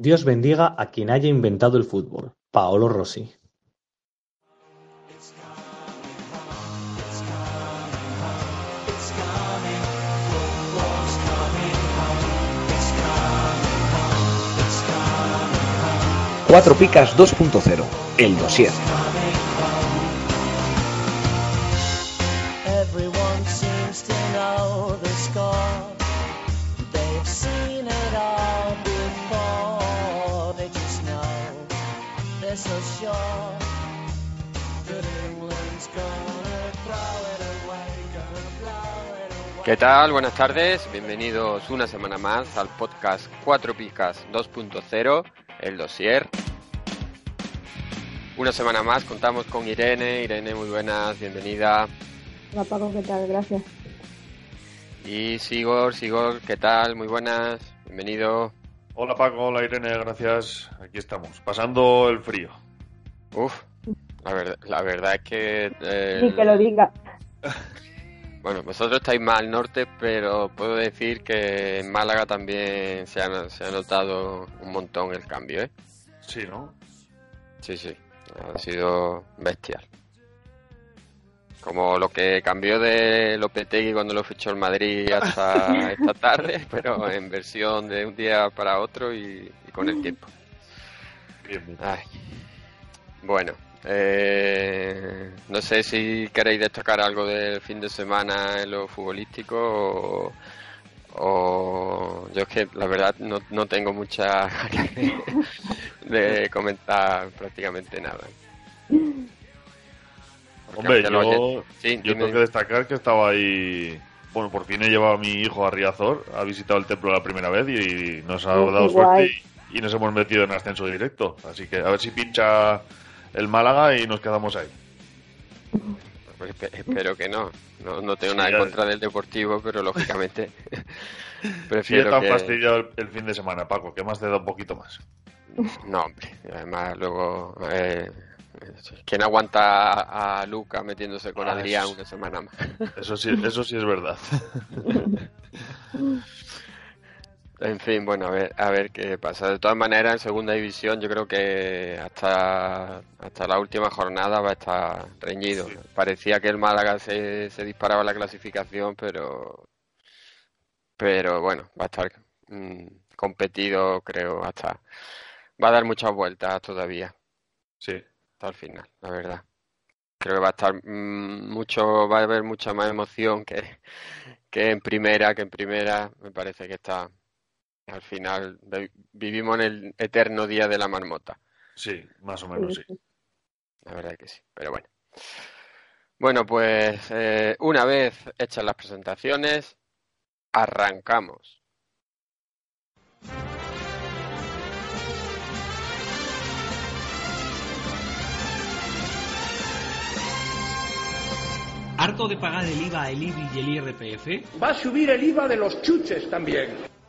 Dios bendiga a quien haya inventado el fútbol. Paolo Rossi. Cuatro Picas 2.0, el dossier. ¿Qué tal? Buenas tardes, bienvenidos una semana más al podcast 4 Picas 2.0, el dossier. Una semana más contamos con Irene. Irene, muy buenas, bienvenida. Hola Paco, ¿qué tal? Gracias. Y Sigor, Sigor, ¿qué tal? Muy buenas, bienvenido. Hola Paco, hola Irene, gracias. Aquí estamos, pasando el frío. Uf, la, verdad, la verdad es que... eh, Ni que lo diga. Bueno, vosotros estáis más al norte, pero puedo decir que en Málaga también se ha, se ha notado un montón el cambio, ¿eh? Sí, ¿no? Sí, sí, ha sido bestial. Como lo que cambió de Lopetegui cuando lo fichó el Madrid hasta esta tarde, pero en versión de un día para otro y, y con el tiempo. Bien, bien. Ay. Bueno, eh, no sé si queréis destacar algo del fin de semana en lo futbolístico o, o yo es que la verdad no, no tengo mucha ganas de, de comentar prácticamente nada. Porque Hombre, yo, oyen- sí, yo dime. tengo que destacar que estaba ahí. Bueno, por fin he llevado a mi hijo a Riazor, ha visitado el templo la primera vez y nos ha dado suerte y nos hemos metido en ascenso directo. Así que a ver si pincha el Málaga y nos quedamos ahí. Pues espe- espero que no. No, no tengo nada en contra del Deportivo, pero lógicamente prefiero tan que... fastidiado el, el fin de semana, Paco, que más te da un poquito más. No, hombre. Además, luego... Eh, ¿Quién aguanta a, a Luca metiéndose con Ah, Adrián eso- una semana más? Eso sí, eso sí es verdad. En fin, bueno, a ver, a ver qué pasa. De todas maneras, en segunda división yo creo que hasta, hasta la última jornada va a estar reñido. Sí. Parecía que el Málaga se, se disparaba la clasificación, pero, pero bueno, va a estar mm, competido, creo, hasta... Va a dar muchas vueltas todavía, Sí. hasta el final, la verdad. Creo que va a estar mm, mucho, va a haber mucha más emoción que, que en primera, que en primera me parece que está al final vi- vivimos en el eterno día de la marmota. Sí, más o menos sí. La verdad que sí, pero bueno. Bueno, pues eh, una vez hechas las presentaciones, arrancamos. ¿Harto de pagar el IVA, el IBI y el IRPF? Va a subir el IVA de los chuches también.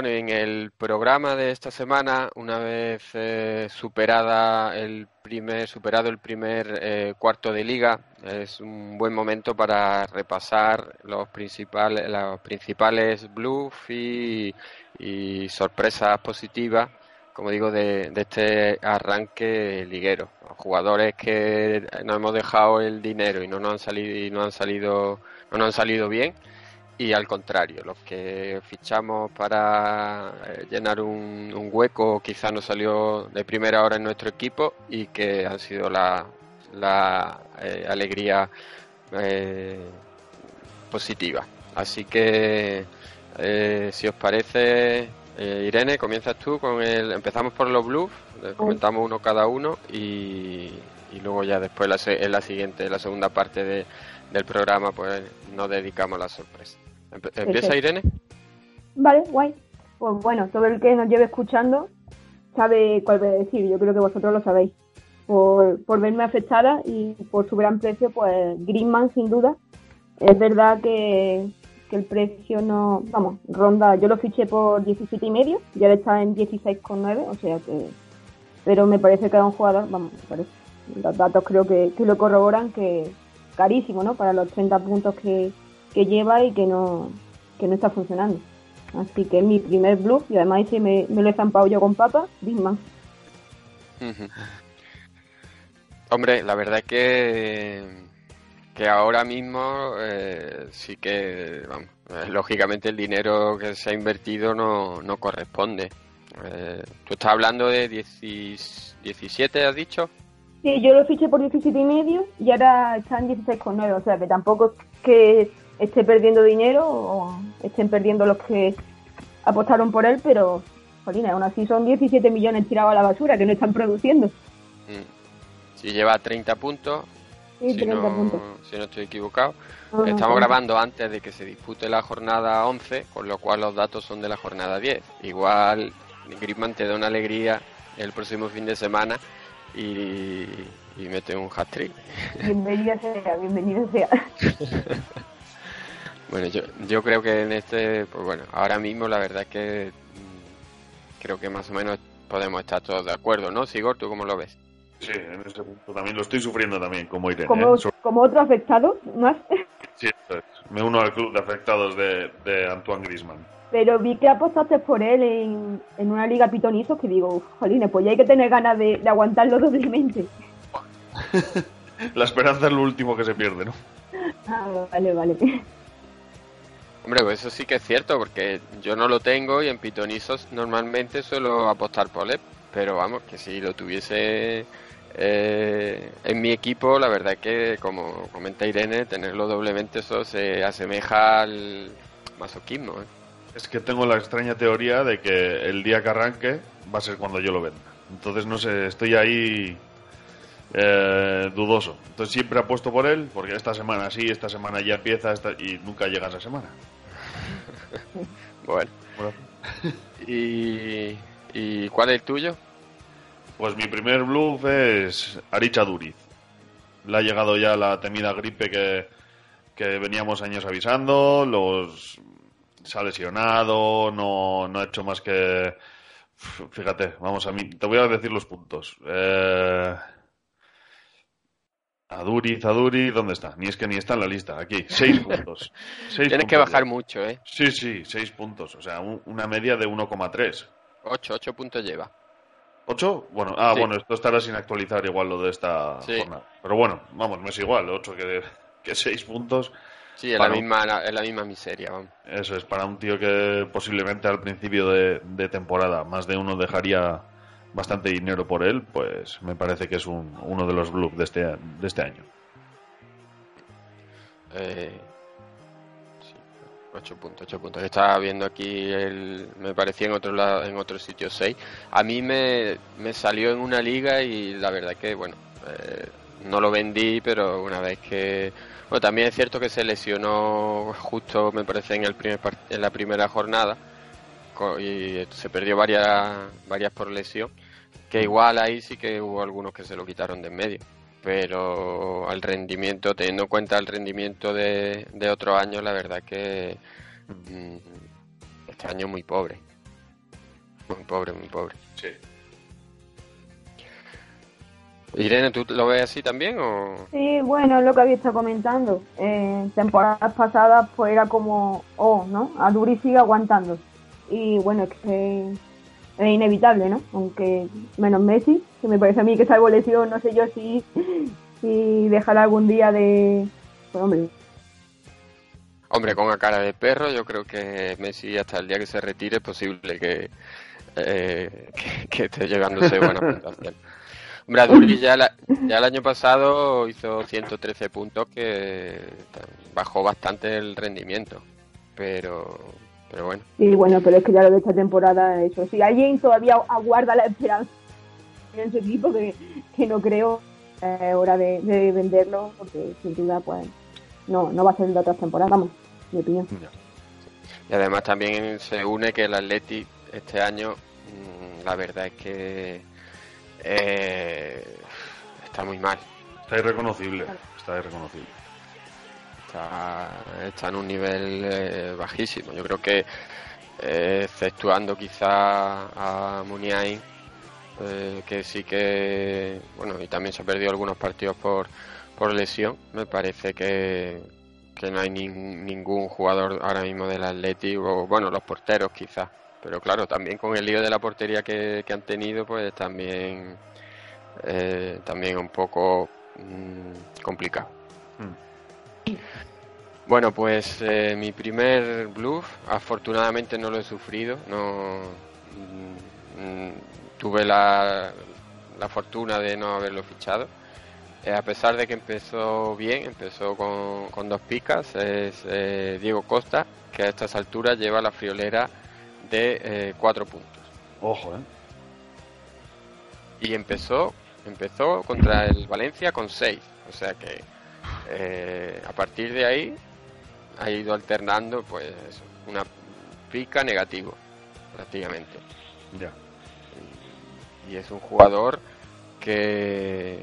Bueno, en el programa de esta semana, una vez eh, superada el primer, superado el primer eh, cuarto de liga, es un buen momento para repasar los principales, los principales bluffs y, y sorpresas positivas como digo, de, de este arranque liguero. Jugadores que nos hemos dejado el dinero y no nos han salido y no han salido no nos han salido bien y al contrario, los que fichamos para eh, llenar un, un hueco quizá no salió de primera hora en nuestro equipo y que han sido la, la eh, alegría eh, positiva. Así que, eh, si os parece, Irene, comienzas tú con el. Empezamos por los blues, comentamos uno cada uno y, y luego ya después la en la siguiente, la segunda parte de- del programa, pues nos dedicamos a la sorpresa. ¿Empieza. Irene? Vale, guay. Pues bueno, todo el que nos lleve escuchando sabe cuál voy a decir. Yo creo que vosotros lo sabéis. Por, por verme afectada y por su gran precio, pues Greenman sin duda. Es verdad que, que el precio no, vamos, ronda, yo lo fiché por 17 y medio y ahora está en 16,9, o sea que, pero me parece que es un jugador, vamos, me parece, los datos creo que, que lo corroboran, que carísimo, ¿no? Para los 30 puntos que, que lleva y que no, que no está funcionando. Así que es mi primer bluff y además ese me, me lo he zampado yo con papa. Ujú. Hombre, la verdad es que, que ahora mismo eh, sí que, vamos, eh, lógicamente el dinero que se ha invertido no, no corresponde. Eh, Tú estás hablando de 10 17, has dicho. Sí, yo lo fiché por 17 y medio y ahora está en 16,9, o sea que tampoco es que esté perdiendo dinero o estén perdiendo los que apostaron por él, pero, jolina, aún así son 17 millones tirados a la basura que no están produciendo. Mm. Si lleva 30 puntos, Sí, si, 30 no, puntos. si no estoy equivocado. Estamos grabando antes de que se dispute la jornada 11, con lo cual los datos son de la jornada 10. Igual Griezmann te da una alegría el próximo fin de semana y, y mete un hat-trick. Bienvenido sea, bienvenido sea. Bueno, yo, yo creo que en este, pues bueno, ahora mismo la verdad es que mm, creo que más o menos podemos estar todos de acuerdo, ¿no? Sigor, ¿tú cómo lo ves? Sí, en ese punto también lo estoy sufriendo también, como Irene. Como, ¿eh? Como otro afectado, más. Sí, eso es. Me uno al club de afectados de, de Antoine Griezmann. Pero vi que apostaste por él en, en una liga pitonizos que digo, "Uf, jolines, pues ya hay que tener ganas de, de aguantarlo doblemente. La esperanza es lo último que se pierde, ¿no? Ah, vale, vale. Hombre, pues eso sí que es cierto, porque yo no lo tengo y en Pitonisos normalmente suelo apostar por él, pero vamos, que si lo tuviese eh, en mi equipo, la verdad es que, como comenta Irene, tenerlo doblemente eso se asemeja al masoquismo. ¿eh? Es que tengo la extraña teoría de que el día que arranque va a ser cuando yo lo venda. Entonces, no sé, estoy ahí eh, dudoso. Entonces, siempre apuesto por él, porque esta semana sí, esta semana ya empieza esta- y nunca llega esa semana. Bueno, ¿Y, ¿y cuál es el tuyo? Pues mi primer bluff es Aricha Duriz. Le ha llegado ya la temida gripe que, que veníamos años avisando, los se ha lesionado, no, no ha hecho más que... Fíjate, vamos a mí, te voy a decir los puntos. Eh... Aduriz, Aduriz, ¿dónde está? Ni es que ni está en la lista, aquí, seis puntos. Seis Tienes que bajar ya. mucho, ¿eh? Sí, sí, seis puntos, o sea, un- una media de 1,3. 8, 8 puntos lleva. ¿Ocho? Bueno, ah, Sí. bueno, esto estará sin actualizar igual lo de esta Sí. jornada. Pero bueno, vamos, no es igual, ocho que, que seis puntos. Sí, es la, un- misma, es la misma miseria, vamos. Eso es, para un tío que posiblemente al principio de, de temporada más de uno dejaría bastante dinero por él, pues me parece que es un, uno de los bluffs de este, de este año. Eh, sí, 8 puntos, 8 puntos. Estaba viendo aquí, el, me parecía en otro, lado, en otro sitio 6. A mí me, me salió en una liga y la verdad que, bueno, eh, no lo vendí, pero una vez que... Bueno, también es cierto que se lesionó justo, me parece, en, el primer en la primera jornada y se perdió varias, varias por lesión, que igual ahí sí que hubo algunos que se lo quitaron de en medio pero al rendimiento, teniendo en cuenta el rendimiento de, de otros años, la verdad que mm, este año muy pobre. Muy pobre, muy pobre. Sí. Irene, ¿tú lo ves así también o...? Sí, bueno, es lo que había estado comentando. En temporadas pasadas, pues era como, oh, ¿no? A Duri sigue aguantando. Y bueno, es que es inevitable, ¿no? Aunque menos Messi, que me parece a mí que salvo lesión, no sé yo si, si dejará algún día de... Pues hombre, Hombre, con la cara de perro, yo creo que Messi hasta el día que se retire es posible que, eh, que, que esté llegándose buena puntuación. Hombre, Aduri ya, la- ya el año pasado hizo 113 puntos, que bajó bastante el rendimiento. Pero, pero bueno, y bueno, pero es que ya lo de esta temporada, eso. Si alguien todavía aguarda la esperanza en su equipo, que, que no creo, es hora de, de venderlo, porque sin duda, pues, no, no va a ser de otras temporadas, vamos, mi opinión. Y además también se une que el Atleti este año, mm, la verdad es que eh, está muy mal. Está irreconocible. Está irreconocible. Está, en un nivel eh, bajísimo. Yo creo que, eh, exceptuando quizá a Muniain, eh, que sí que, bueno, y también se ha perdido algunos partidos por, por lesión, me parece que, que no hay nin- ningún jugador ahora mismo del Atleti, o bueno, los porteros quizás. Pero claro, también con el lío de la portería que, que han tenido, pues también, eh, también un poco mm, complicado. Bueno, pues eh, mi primer bluff, afortunadamente no lo he sufrido, no mm, tuve la, la fortuna de no haberlo fichado. Eh, a pesar de que empezó bien, empezó con, con dos picas, es eh, Diego Costa, que a estas alturas lleva la friolera de cuatro puntos. Ojo, ¿eh? Y empezó, empezó contra el Valencia con 6. O sea que eh, a partir de ahí ha ido alternando pues una pica negativo prácticamente. Ya. Y es un jugador que,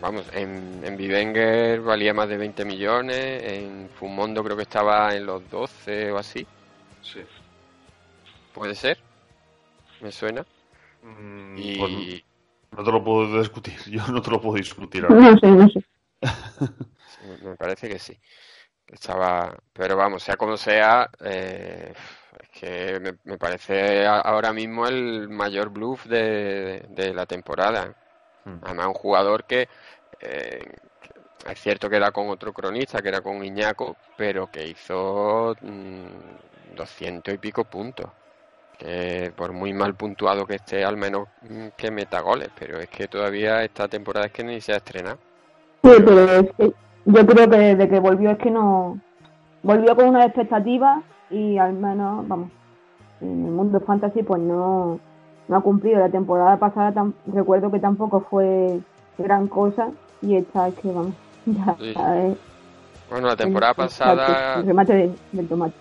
vamos, en, en Bivenger valía más de 20 millones, en Fumondo creo que estaba en los 12 o así. Sí. ¿Puede ser? ¿Me suena? y... Pues no te lo puedo discutir. Yo no te lo puedo discutir ahora. No sé, no sé. Me- parece que sí. Estaba, pero vamos, sea como sea, eh, es que me, me parece ahora mismo el mayor bluff de, de la temporada. Además, un jugador que eh, es cierto que era con otro cronista, que era con Iñaco, pero que hizo mm, 200 y pico puntos. Que por muy mal puntuado que esté, al menos mm, que meta goles, pero es que todavía esta temporada es que ni se ha estrenado. Sí, pero es que yo creo que desde que volvió es que no. Volvió con unas expectativas y al menos, vamos, en el mundo fantasy pues no, no ha cumplido. La temporada pasada recuerdo que tampoco fue gran cosa y esta es que, vamos, ya Sí. es Bueno, la temporada el- el pasada remate de- del tomate.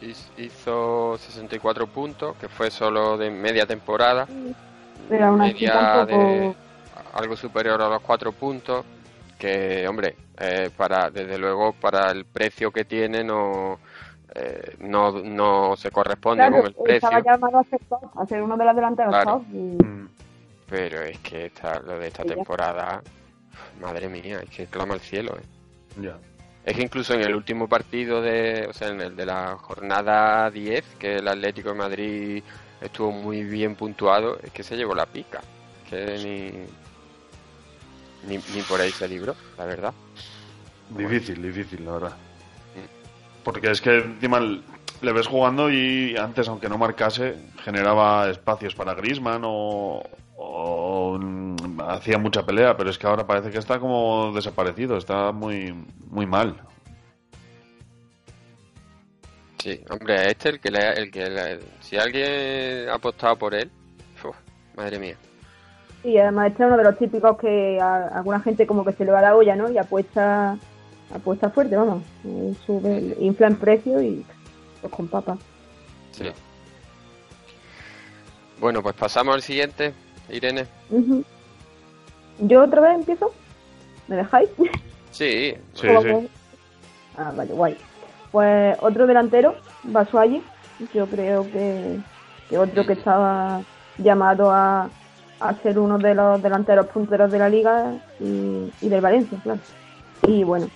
Hiz- hizo 64 puntos, que fue solo de media temporada. Pero aún así Media tampoco. de algo superior a los 4 puntos. Que, hombre, eh, para desde luego para el precio que tiene no, eh, no, no se corresponde Claro, con el precio. estaba llamado a ser top, a ser uno de los delanteros Claro. top. y- Pero es que esta, lo de esta temporada, madre mía, es que clama al cielo. eh. Ya. Es que incluso en el último partido de, o sea, en el de la jornada 10, que el Atlético de Madrid estuvo muy bien puntuado, es que se llevó la pica. Que ni, ni, ni por ahí se libró, la verdad. Difícil, difícil, la verdad. Porque es que encima le ves jugando y antes, aunque no marcase, generaba espacios para Griezmann o, o, hacía mucha pelea, pero es que ahora parece que está como desaparecido, está muy, muy mal. Sí, hombre, este el que le, el que le- si alguien ha apostado por él, uf, madre mía. Y además este es uno de los típicos que a alguna gente como que se le va la olla, ¿no? Y apuesta, apuesta fuerte, vamos. Sube, infla en precio y pues con papa. Sí. Bueno, pues pasamos al siguiente, Irene. ¿Yo otra vez empiezo? ¿Me dejáis? Sí, ¿Cómo que? Ah, vale, guay. Pues otro delantero, Basualli, yo creo que, que otro que estaba llamado a, a ser uno de los delanteros punteros de la liga y, del Valencia, claro. Y bueno,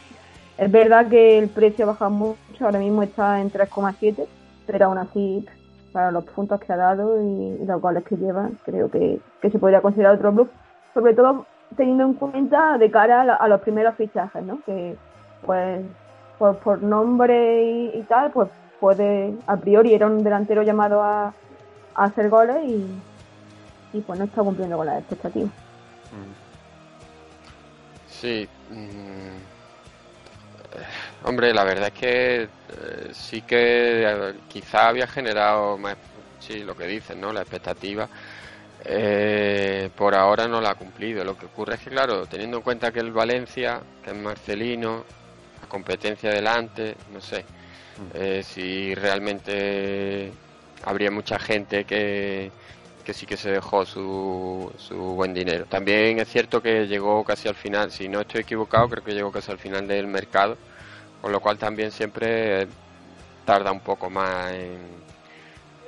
es verdad que el precio ha bajado mucho, ahora mismo está en 3,7, pero aún así para los puntos que ha dado y, los goles que lleva, creo que, que se podría considerar otro club, sobre todo teniendo en cuenta de cara a, los primeros fichajes, ¿no? Que pues, pues por nombre y, y tal, pues puede, a priori era un delantero llamado a, a hacer goles y, y pues no está cumpliendo con las expectativas. Sí. mm, Hombre, la verdad es que eh, sí que eh, quizá había generado más, sí, lo que dicen, ¿no? La expectativa. Eh, por ahora no la ha cumplido. Lo que ocurre es que, claro, teniendo en cuenta que el Valencia, que es Marcelino, la competencia delante, no sé, eh, si realmente habría mucha gente que, que sí que se dejó su, su buen dinero. También es cierto que llegó casi al final, si no estoy equivocado, creo que llegó casi al final del mercado, con lo cual también siempre tarda un poco más en,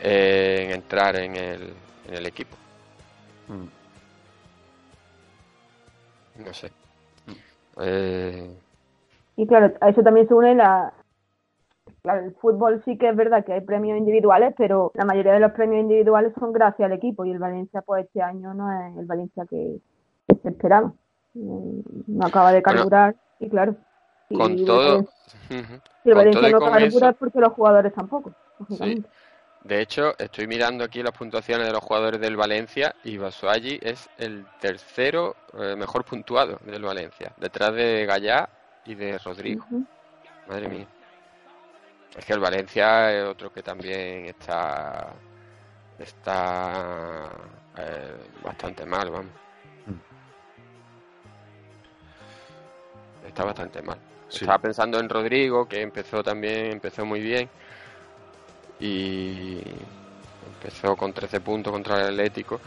en entrar en el, en el equipo. No sé. Eh, Y claro, a eso también se une la... Claro, el fútbol sí que es verdad que hay premios individuales, pero la mayoría de los premios individuales son gracias al equipo y el Valencia pues este año no es el Valencia que, que se esperaba. Eh, No acaba de Bueno, carburar y claro, con todo, Valencia- si el con todo Valencia y no es porque los jugadores tampoco, Sí. De hecho, estoy mirando aquí las puntuaciones de los jugadores del Valencia y Basualli es el tercero eh, mejor puntuado del Valencia, detrás de Gallá y de Rodrigo. Madre mía. Es que el Valencia es otro que también está está eh, bastante mal, vamos. Está bastante mal. Sí. Estaba pensando en Rodrigo, que empezó también, empezó muy bien. Y empezó con 13 puntos contra el Atlético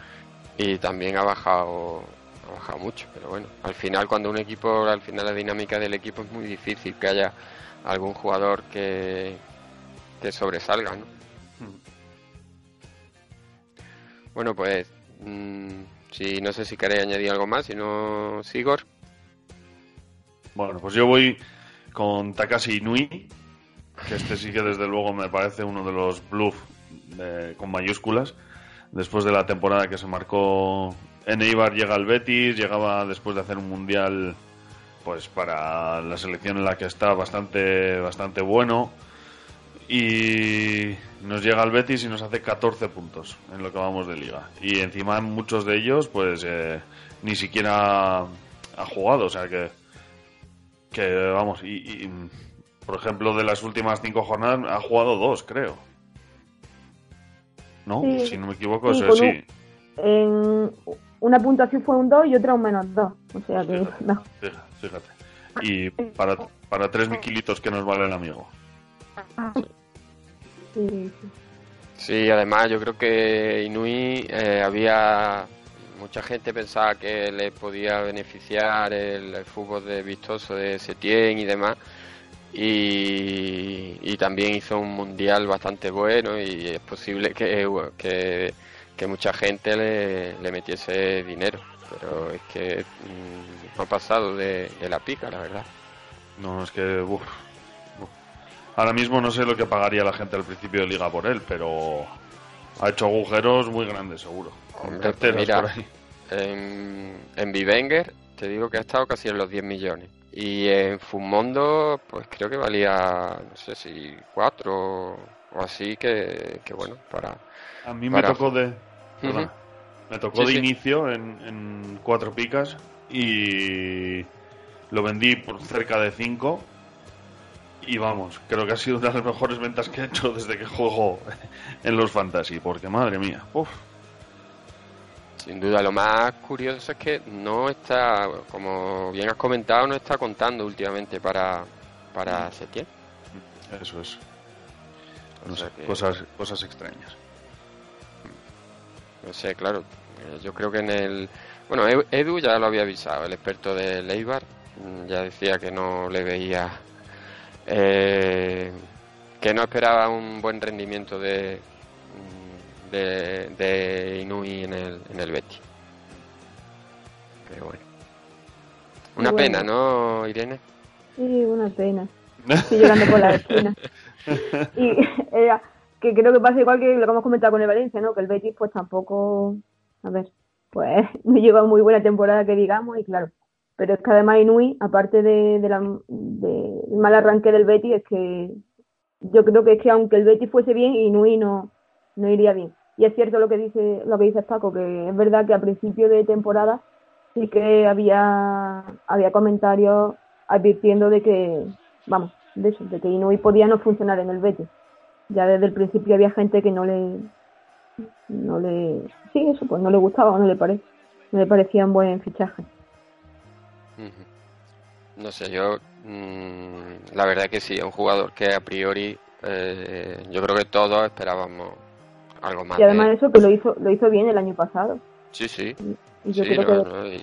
y también ha bajado ha bajado mucho, pero bueno, al final cuando un equipo, al final la dinámica del equipo es muy difícil que haya algún jugador que, que sobresalga, ¿no? Bueno, pues mm, si no sé si queréis añadir algo más, si no, Sigor. Bueno, pues yo voy con Takashi Inui, que este sí que desde luego me parece uno de los bluff de- con mayúsculas. Después de la temporada que se marcó en Eibar llega al Betis, llegaba después de hacer un mundial pues para la selección en la que está bastante bastante bueno y nos llega al Betis y nos hace 14 puntos en lo que vamos de liga y encima muchos de ellos pues eh, ni siquiera ha jugado o sea que que vamos y, y, por ejemplo de las últimas cinco jornadas ha jugado dos creo no Sí. si no me equivoco eso con sí un- En una puntuación fue un 2 y otra un menos 2. O sea que no. Fija- fíjate. Y para para tres miquilitos que nos vale el amigo. Sí, además yo creo que Inui eh, había mucha gente pensaba que le podía beneficiar el, el fútbol de vistoso de Setién y demás y, y también hizo un mundial bastante bueno y es posible que, que, que mucha gente le, le metiese dinero pero es que mm, no ha pasado de, de la pica la verdad no es que uf, uf. ahora mismo no sé lo que pagaría la gente al principio de liga por él pero ha hecho agujeros muy grandes seguro pues mira, por ahí. en, en Bivenger te digo que ha estado casi en los 10 millones. Y en Fumondo, pues creo que valía, no sé si 4 o así, que, que bueno, para... A mí me tocó de. Ujú. Me tocó Sí, de sí. inicio en, en cuatro picas y lo vendí por cerca de cinco. Y vamos, creo que ha sido una de las mejores ventas que he hecho desde que juego en los fantasy, porque madre mía, uf, Sin duda, lo más curioso es que no está, como bien has comentado, no está contando últimamente para, para Setién. eso es. No sé, que- cosas, cosas extrañas. No sé, claro. eh, Yo creo que en el. Bueno, Edu- ya lo había avisado, el experto de Leibar. mm, Ya decía que no le veía. eh, que no esperaba un buen rendimiento de. mm, de, de Inui en el, en el Betis. Pero bueno. Una Bueno. pena, ¿no, Irene? Sí, una pena. Estoy llorando por la esquina. Y era que creo que pasa igual que lo que hemos comentado con el Valencia, ¿no? Que el Betis pues tampoco, a ver, pues no lleva muy buena temporada que digamos y claro, pero es que además Inui, aparte de, la, mal arranque del Betis, es que yo creo que es que aunque el Betis fuese bien, Inui no, no iría bien. Y es cierto lo que dice lo que dice Paco, que es verdad que a principio de temporada sí que había, había comentarios advirtiendo de que, vamos, de eso, de que Inui podía no funcionar en el Betis. Ya desde el principio había gente que no le, no le, sí, eso, pues no le gustaba o no le parece, no le parecía un buen fichaje. No sé, yo mm, la verdad que sí, es un jugador que a priori eh, yo creo que todos esperábamos algo más Y además de eso que lo hizo, lo hizo bien el año pasado. Sí, sí. Y yo Sí, creo no, que no, y,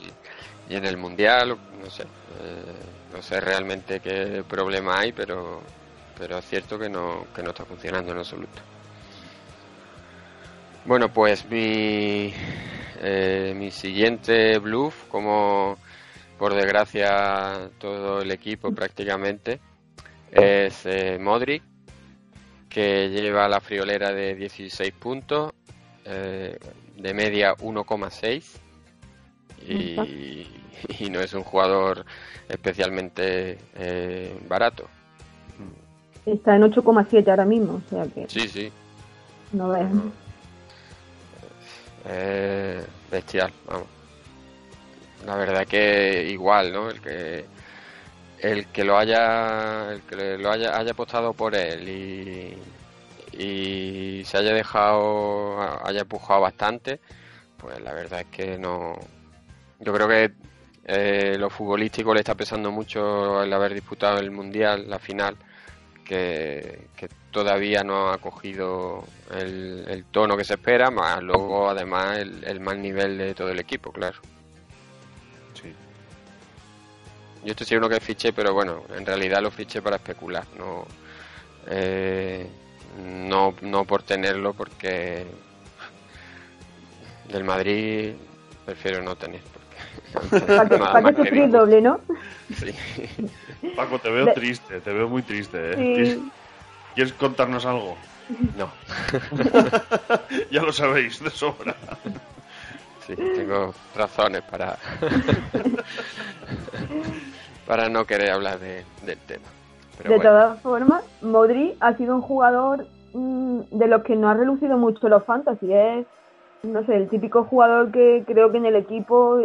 y en el mundial, no sé, eh, no sé realmente qué problema hay, pero, pero es cierto que no, que no está funcionando en absoluto. Bueno, pues mi, eh, mi siguiente bluff, como por desgracia todo el equipo prácticamente, es eh, Modric, que lleva la friolera de 16 puntos, eh, de media 1,6 y, y no es un jugador especialmente eh, barato. Está en 8,7 ahora mismo, o sea que Sí, sí, no veas. eh, bestial, vamos. La verdad que igual, ¿no? El que el que lo haya el que lo haya haya apostado por él y y se haya dejado haya empujado bastante, pues la verdad es que no yo creo que eh, lo futbolístico le está pesando mucho el haber disputado el mundial, la final, que, que todavía no ha cogido el, el tono que se espera, más luego además el, el mal nivel de todo el equipo, claro. Sí. Yo estoy seguro que fiché, pero bueno, en realidad lo fiché para especular, no, eh, no, no por tenerlo, porque del Madrid prefiero no tener. Para que, sufrir doble, ¿no? Sí. Paco, te veo triste, te veo muy triste. ¿eh? Sí. ¿Quieres, contarnos algo? No. ya lo sabéis, de sobra. Sí, tengo razones para para no querer hablar de- del tema. Pero de bueno, todas formas, Modri ha sido un jugador mm, de los que no ha relucido mucho los fantasy. Es, no sé, el típico jugador que creo que en el equipo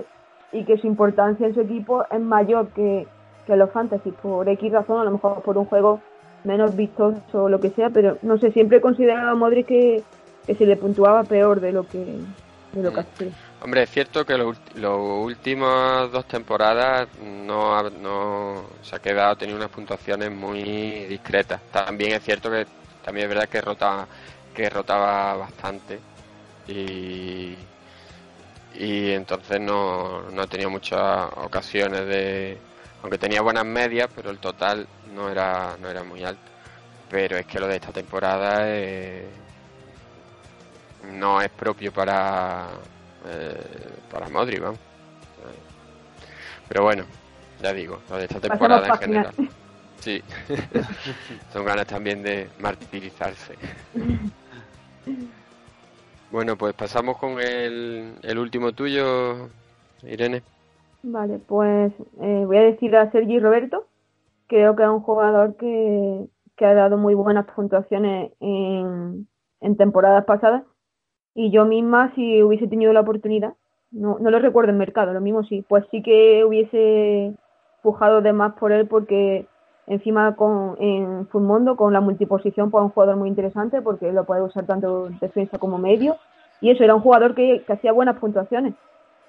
y que su importancia en su equipo es mayor que, que los fantasy. Por X razón, a lo mejor por un juego menos vistoso o lo que sea, pero no sé, siempre he considerado a Modri que, que se le puntuaba peor de lo que, de lo que Mm. hacía. hombre, es cierto que las últimas dos temporadas no, ha- no se ha quedado, tenido unas puntuaciones muy discretas. También es cierto que también es verdad que rotaba, que rotaba bastante y, y entonces no, no ha tenido muchas ocasiones de aunque tenía buenas medias pero el total no era no era muy alto. Pero es que lo de esta temporada eh, no es propio para eh, para Modric vamos. pero bueno ya digo lo de esta temporada en general. Sí. Son ganas también de martirizarse bueno, pues pasamos con el, último tuyo, Irene. Vale, pues eh, voy a decir a Sergi Roberto. Creo que es un jugador que, que ha dado muy buenas puntuaciones en, en temporadas pasadas. Y yo misma, si hubiese tenido la oportunidad, no, no lo recuerdo en mercado, lo mismo sí, pues sí que hubiese pujado de más por él porque encima con, en Fullmondo con la multiposición pues es un jugador muy interesante porque lo puede usar tanto defensa como medio. Y eso, era un jugador que, que hacía buenas puntuaciones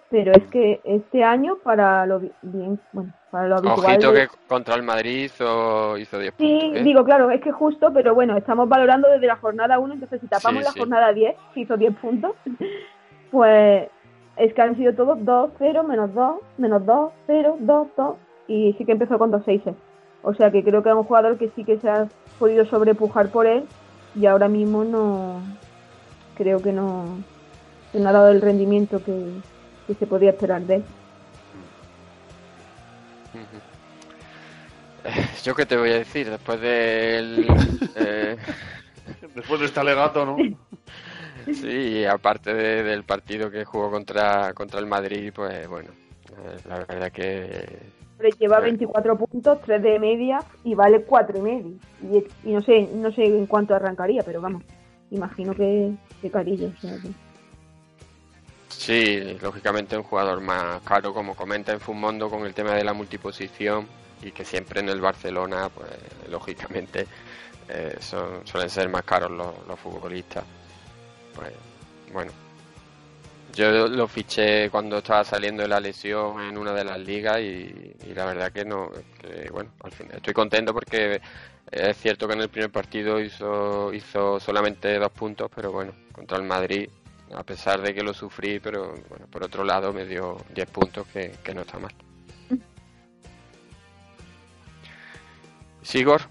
pero es que este año para lo bi- bien bueno para lo habitual Ojito que contra el Madrid hizo, hizo 10 sí puntos. ¿eh? digo claro es que justo pero bueno estamos valorando desde la jornada 1 entonces si tapamos Sí, la sí. jornada 10 que hizo 10 puntos pues es que han sido todos 2 0 menos 2 menos 2 0 2 2 y sí que empezó con 2 6 o sea que creo que es un jugador que sí que se ha podido sobrepujar por él y ahora mismo no creo que no que no ha dado el rendimiento que, que se podía esperar de él. Yo qué te voy a decir después del... eh, Después de este alegato, ¿no? Sí, aparte de- del partido que jugó contra, contra el Madrid, pues bueno, la verdad que Pero lleva 24 puntos, 3 de media y vale 4 y medio. Y, y no sé no sé en cuánto arrancaría, pero vamos, imagino que, que carillo. o sea que- sí, lógicamente un jugador más caro, como comenta en Fumondo con el tema de la multiposición y que siempre en el Barcelona, pues lógicamente eh, son, suelen ser más caros los, los futbolistas. Pues bueno, yo lo fiché cuando estaba saliendo de la lesión en una de las ligas y, la verdad que no, que, bueno, al final estoy contento porque es cierto que en el primer partido hizo, hizo solamente dos puntos, pero bueno, contra el Madrid, a pesar de que lo sufrí, pero bueno, por otro lado me dio 10 puntos que, que no está mal. Sigor,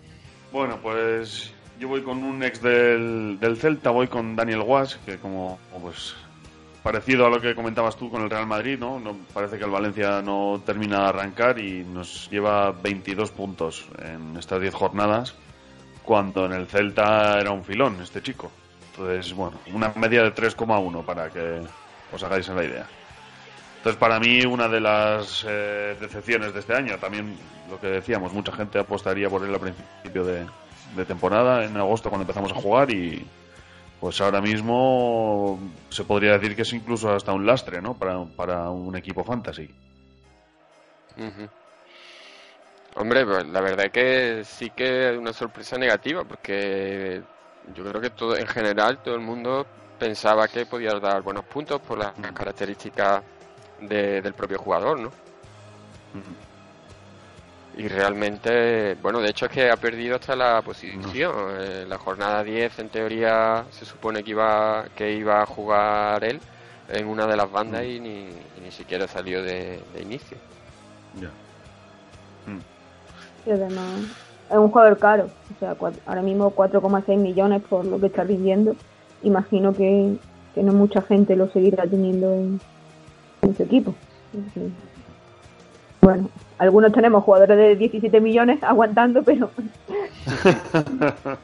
Bueno, pues yo voy con un ex del, del Celta, voy con Daniel Guas, que como pues parecido a lo que comentabas tú con el Real Madrid, ¿no? no parece que el Valencia no termina de arrancar y nos lleva 22 puntos en estas 10 jornadas, cuando en el Celta era un filón este chico. Entonces, bueno, una media de 3,1 para que os hagáis la idea. Entonces, para mí, una de las eh, decepciones de este año, también lo que decíamos, mucha gente apostaría por él al principio de, de temporada, en agosto, cuando empezamos a jugar, y pues ahora mismo se podría decir que es incluso hasta un lastre, ¿no? Para, para un equipo fantasy. Ujú. Hombre, pues la verdad es que sí que es una sorpresa negativa, porque yo creo que todo, en general todo el mundo pensaba que podía dar buenos puntos por las características de- del propio jugador, ¿no? Y realmente, bueno, de hecho es que ha perdido hasta la posición. Eh, la jornada 10, en teoría, se supone que iba, que iba a jugar él en una de las bandas y, ni, y ni siquiera salió de, de inicio. Ya. Y además es un jugador caro. O sea, cua- ahora mismo 4,6 millones por lo que está rindiendo. Imagino que, que no mucha gente lo seguirá teniendo en, en su equipo. Bueno, algunos tenemos jugadores de 17 millones aguantando, pero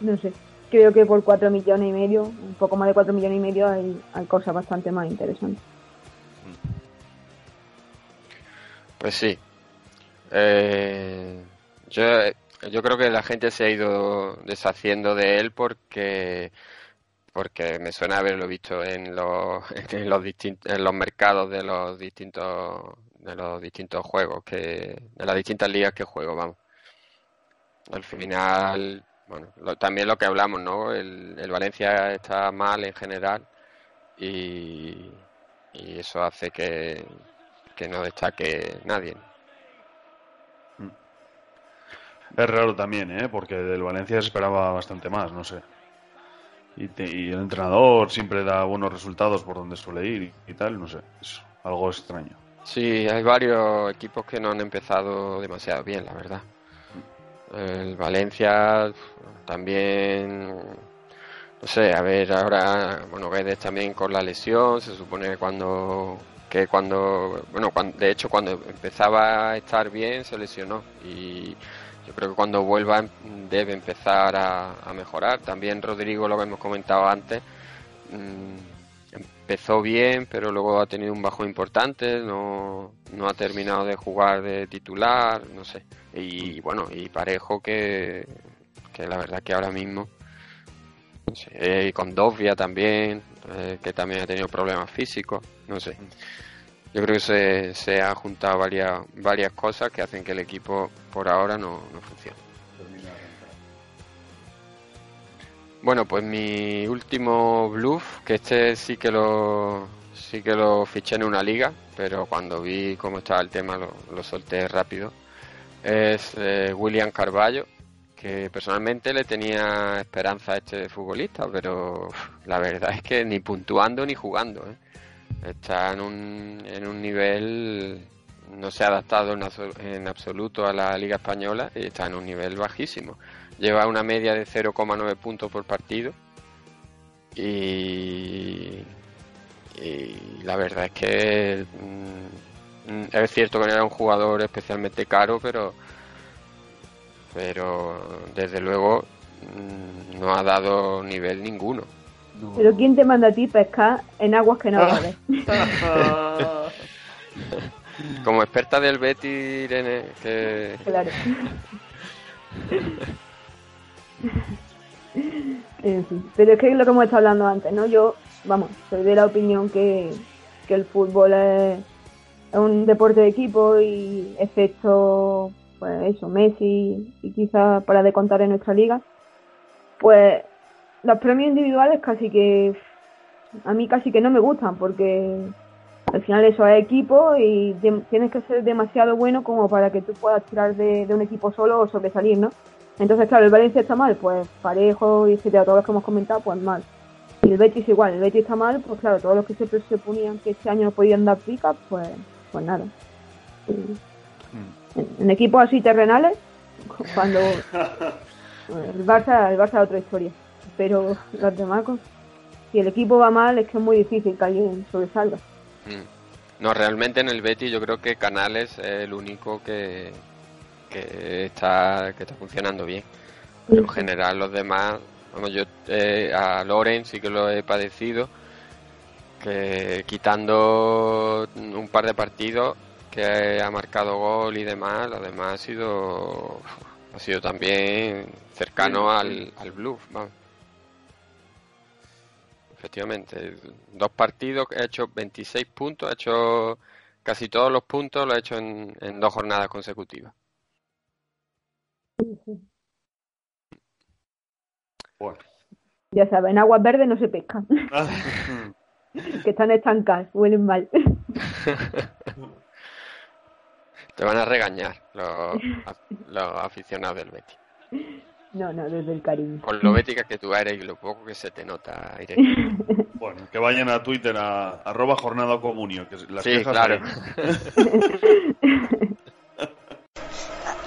no sé. Creo que por 4 millones y medio, un poco más de 4 millones y medio, hay, hay cosas bastante más interesantes. Pues sí. Eh, yo, yo creo que la gente se ha ido deshaciendo de él porque porque me suena haberlo visto en los en los distintos en los mercados de los distintos de los distintos juegos que de las distintas ligas que juego, vamos. Al final, bueno, lo- también lo que hablamos, ¿no? El, el Valencia está mal en general y, y eso hace que, que no destaque nadie. Es raro también, ¿eh? Porque del Valencia se esperaba bastante más, no sé. Y, te- y el entrenador siempre da buenos resultados por donde suele ir y, y tal, no sé. Es algo extraño. Sí, hay varios equipos que no han empezado demasiado bien, la verdad. El Valencia también, no sé, a ver, ahora, bueno, Guedes también con la lesión, se supone que cuando, que cuando, bueno, cuan- de hecho cuando empezaba a estar bien se lesionó y yo creo que cuando vuelva debe empezar a, a mejorar. También Rodrigo, lo que hemos comentado antes, mm, empezó bien, pero luego ha tenido un bajo importante, no, no ha terminado de jugar de titular, no sé. Y bueno, y Parejo que, que la verdad que ahora mismo, no sé, eh, y con Dovia también, eh, que también ha tenido problemas físicos, no sé. Yo creo que se, se han juntado varias, varias cosas que hacen que el equipo por ahora no, no funcione. Bueno, pues mi último bluff, que este sí que lo sí que lo fiché en una liga, pero cuando vi cómo estaba el tema lo, solté rápido. Es eh, William Carballo, que personalmente le tenía esperanza a este futbolista, pero la verdad es que ni puntuando ni jugando. ¿eh? Está en un, en un nivel, no se ha adaptado en absoluto a la Liga Española y está en un nivel bajísimo. Lleva una media de 0,9 puntos por partido y, y la verdad es que mm, es cierto que no era un jugador especialmente caro, pero pero desde luego mm, no ha dado nivel ninguno. Pero ¿quién te manda a ti pescar en aguas que no vales? Como experta del Betty, Irene, que... claro. Pero es que es lo que hemos estado hablando antes, ¿no? Yo, vamos, soy de la opinión que, que el fútbol es, un deporte de equipo y excepto, pues eso, Messi y quizás para de contar en nuestra liga, pues los premios individuales casi que a mí casi que no me gustan porque al final eso es equipo y tienes que ser demasiado bueno como para que tú puedas tirar de, de un equipo solo o sobresalir, ¿no? Entonces, claro, el Valencia está mal, pues parejo y etcétera, todos los que hemos comentado, pues mal. Y el Betis igual, el Betis está mal, pues claro, todos los que se presuponían que este año no podían dar pica, pues, pues nada. Y En, en equipos así terrenales, cuando el Barça, el Barça es otra historia. Pero los demás, si el equipo va mal, es que es muy difícil que alguien sobresalga. Mm. No, realmente en el Betty yo creo que Canales es el único que, que está que está funcionando bien. Pero en general los demás, vamos, yo eh, a Loren sí que lo he padecido, que quitando un par de partidos que ha marcado gol y demás, lo demás ha sido ha sido también cercano al, al bluff, vamos. Efectivamente, dos partidos, ha hecho 26 puntos, ha hecho casi todos los puntos, lo ha hecho en, en dos jornadas consecutivas. Bueno. Ya saben, aguas verdes no se pescan, que están estancadas, huelen mal. Te van a regañar los, los aficionados del Betis. No, no, desde el cariño. Con lo bética que tú eres y lo poco que se te nota, Irene. Bueno, que vayan a Twitter a arroba jornada comunio, que las Sí, quejas claro.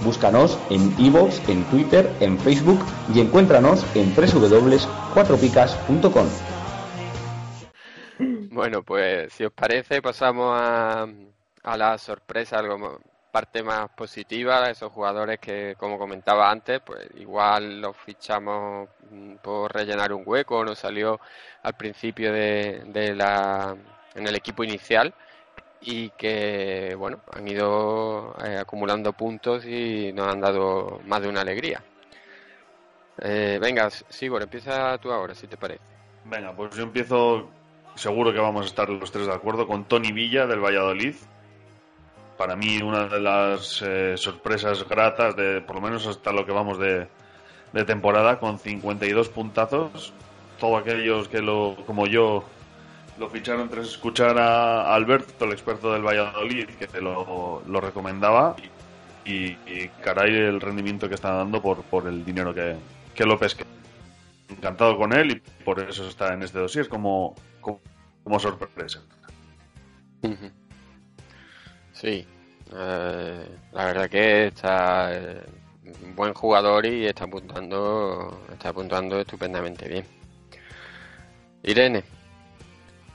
Búscanos en iVoox, en Twitter, en Facebook y encuéntranos en www.cuatropicas.com. Bueno, pues si os parece, pasamos a, a la sorpresa, algo mo- parte más positiva, esos jugadores que, como comentaba antes, pues igual los fichamos mm, por rellenar un hueco, nos salió al principio de, de la, en el equipo inicial y que, bueno, han ido eh, acumulando puntos y nos han dado más de una alegría. Eh, venga, Sigor, empieza tú ahora, si te parece. Venga, pues yo empiezo, seguro que vamos a estar los tres de acuerdo, con Tony Villa del Valladolid. Para mí una de las eh, sorpresas gratas, de por lo menos hasta lo que vamos de, de temporada, con 52 puntazos. Todos aquellos que, lo, como yo, lo ficharon tras escuchar a Alberto, el experto del Valladolid, que te lo, recomendaba. Y, caray el rendimiento que está dando por, por el dinero que, que lo pesque. Encantado con él y por eso está en este dossier como, como, como sorpresa. Sí, eh, la verdad que está eh, un buen jugador y está apuntando, está apuntando estupendamente bien. Irene,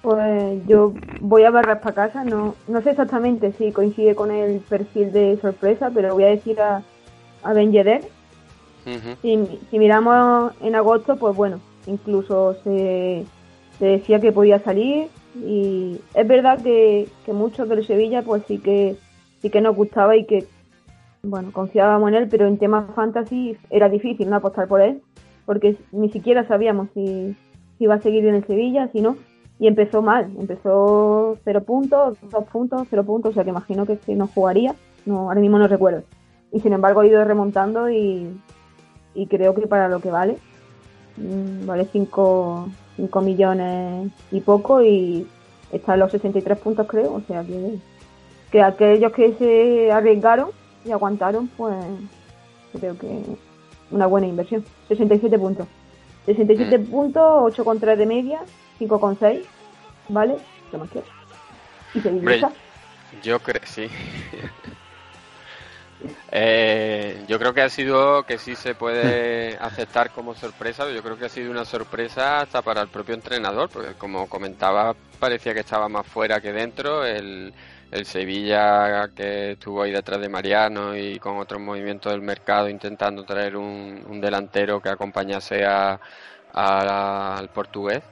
Pues yo voy a barras para casa, no, no sé exactamente si coincide con el perfil de sorpresa, pero voy a decir a, a Ben Yedder. Ujú. Si, si miramos en agosto, pues bueno, incluso se, se decía que podía salir y es verdad que, que muchos del Sevilla pues sí que sí que nos gustaba y que bueno confiábamos en él, pero en temas fantasy era difícil no apostar por él porque ni siquiera sabíamos si, si iba a seguir en el Sevilla, si no y empezó mal, empezó cero puntos, dos puntos, cero puntos, o sea que imagino que si no jugaría, no ahora mismo no recuerdo. Y sin embargo ha ido remontando y, y creo que para lo que vale mm, vale 5 millones y poco y está en los 63 puntos creo, o sea que, que aquellos que se arriesgaron y aguantaron pues creo que una buena inversión, 67 puntos. 67 puntos, 8,3 de media 5,6 ¿vale? ¿Qué más quieres? Y se divisa. yo creo, sí. Eh, yo creo que ha sido, que sí se puede aceptar como sorpresa, pero yo creo que ha sido una sorpresa hasta para el propio entrenador, porque como comentaba, parecía que estaba más fuera que dentro. El, el Sevilla que estuvo ahí detrás de Mariano y con otros movimientos del mercado intentando traer un, un delantero que acompañase a, a- al portugués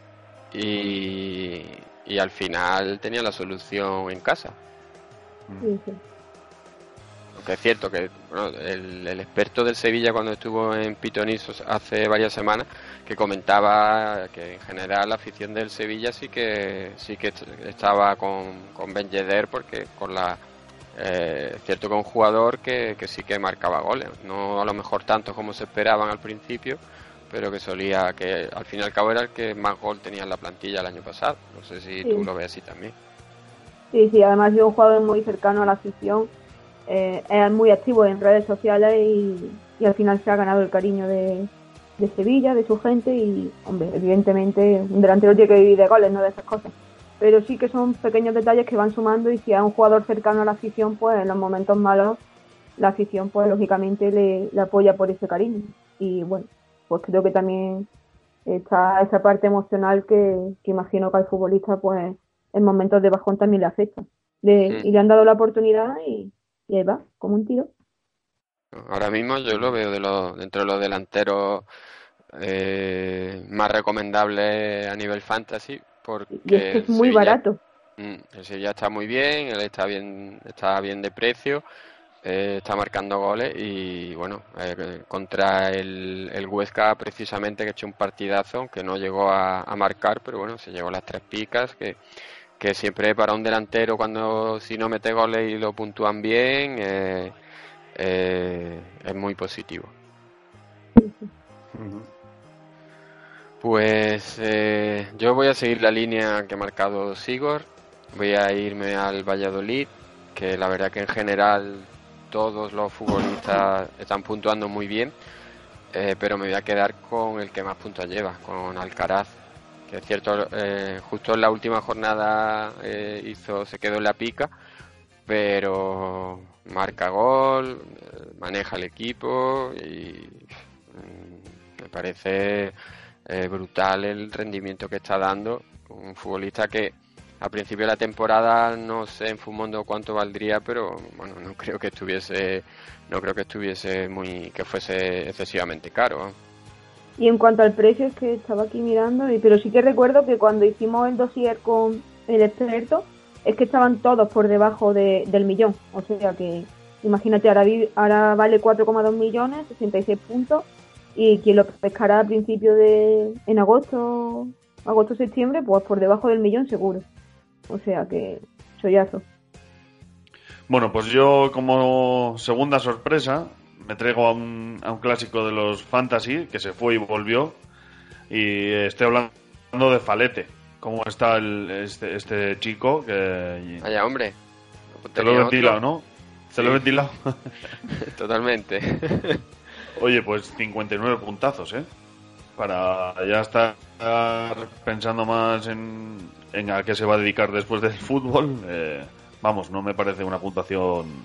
y, y al final tenía la solución en casa. Sí, sí. Aunque es cierto que bueno, el, el experto del Sevilla cuando estuvo en Pitonisos hace varias semanas que comentaba que en general la afición del Sevilla sí que sí que est- estaba con, con Ben Yedder porque con la eh, es cierto que un jugador que, que sí que marcaba goles, no a lo mejor tanto como se esperaban al principio, pero que solía que al fin y al cabo era el que más gol tenía en la plantilla el año pasado. No sé si Sí. tú lo ves así también. Sí, sí, además es un jugador muy cercano a la afición, eh, es muy activo en redes sociales y, y al final se ha ganado el cariño de, de Sevilla, de su gente y, hombre, evidentemente un delantero tiene que vivir de goles, no de esas cosas. Pero sí que son pequeños detalles que van sumando y si es un jugador cercano a la afición, pues en los momentos malos la afición pues lógicamente le, le apoya por ese cariño. Y bueno, pues creo que también está esa parte emocional que, que imagino que al futbolista pues en momentos de bajón también le afecta. Sí. Y le han dado la oportunidad y, y ahí va, como un tiro. Ahora mismo yo lo veo de los, dentro de los delanteros eh, más recomendables a nivel fantasy porque Y es que es muy Sevilla- barato. Mm, el Sevilla está muy bien, él está bien, está bien de precio, eh, está marcando goles y bueno, eh, contra el, el Huesca precisamente que hecho un partidazo, aunque no llegó a, a marcar, pero bueno, se llevó las tres picas, que, que siempre para un delantero cuando si no mete goles y lo puntúan bien, eh, eh, es muy positivo. Pues eh, yo voy a seguir la línea que ha marcado Sigor. Voy a irme al Valladolid, que la verdad que en general todos los futbolistas están puntuando muy bien, eh, pero me voy a quedar con el que más puntos lleva, con Alcaraz. Que es cierto, eh, justo en la última jornada eh, hizo, se quedó en la pica, pero marca gol, maneja el equipo y mm, me parece brutal el rendimiento que está dando. Un futbolista que a principio de la temporada no sé en Fumondo cuánto valdría, pero bueno, no creo que estuviese, no creo que estuviese muy, que fuese excesivamente caro. Y en cuanto al precio, es que estaba aquí mirando, y, pero sí que recuerdo que cuando hicimos el dossier con el experto, es que estaban todos por debajo de- del millón. O sea que, imagínate, ahora, vi- ahora vale 4,2 millones, 66 puntos, y quien lo pescará a principio de, en agosto, agosto-septiembre, pues por debajo del millón seguro. O sea que, chollazo. Bueno, pues yo como segunda sorpresa me traigo a un, a un clásico de los fantasy que se fue y volvió y estoy hablando de Falete. ¿Cómo está el- este, este chico? Que Vaya hombre. te lo he ventilado. ¿no? Te lo he ventilado. Totalmente. Oye, pues 59 puntazos, ¿eh? Para ya estar pensando más en, en a qué se va a dedicar después del fútbol, eh, vamos, no me parece una puntuación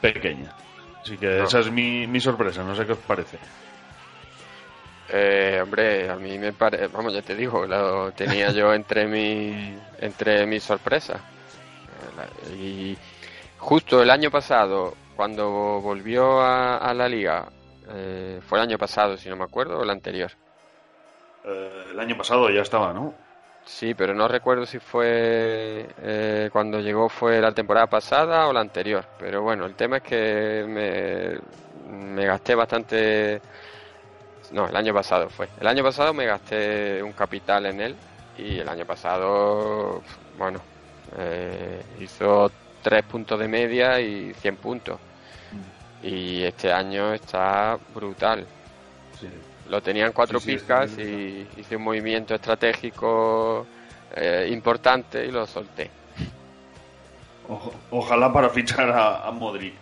pequeña. Así que No. esa es mi, mi sorpresa, no sé qué os parece. Eh, hombre, a mí me parece, vamos, ya te digo, lo tenía yo entre mi, entre mis sorpresas. Eh, Y justo el año pasado, cuando volvió a, a la liga, eh, fue el año pasado, si no me acuerdo, o el anterior. Eh, el año pasado ya estaba, ¿no? Sí, pero no recuerdo si fue eh, cuando llegó fue la temporada pasada o la anterior. Pero bueno, el tema es que me, me gasté bastante. No, el año pasado fue. El año pasado me gasté un capital en él y el año pasado, bueno, eh, hizo 3 puntos de media y 100 puntos. Y este año está brutal. Lo tenían cuatro Sí, picas y hice un movimiento estratégico eh, importante y lo solté. Ojalá para fichar a, a Modric.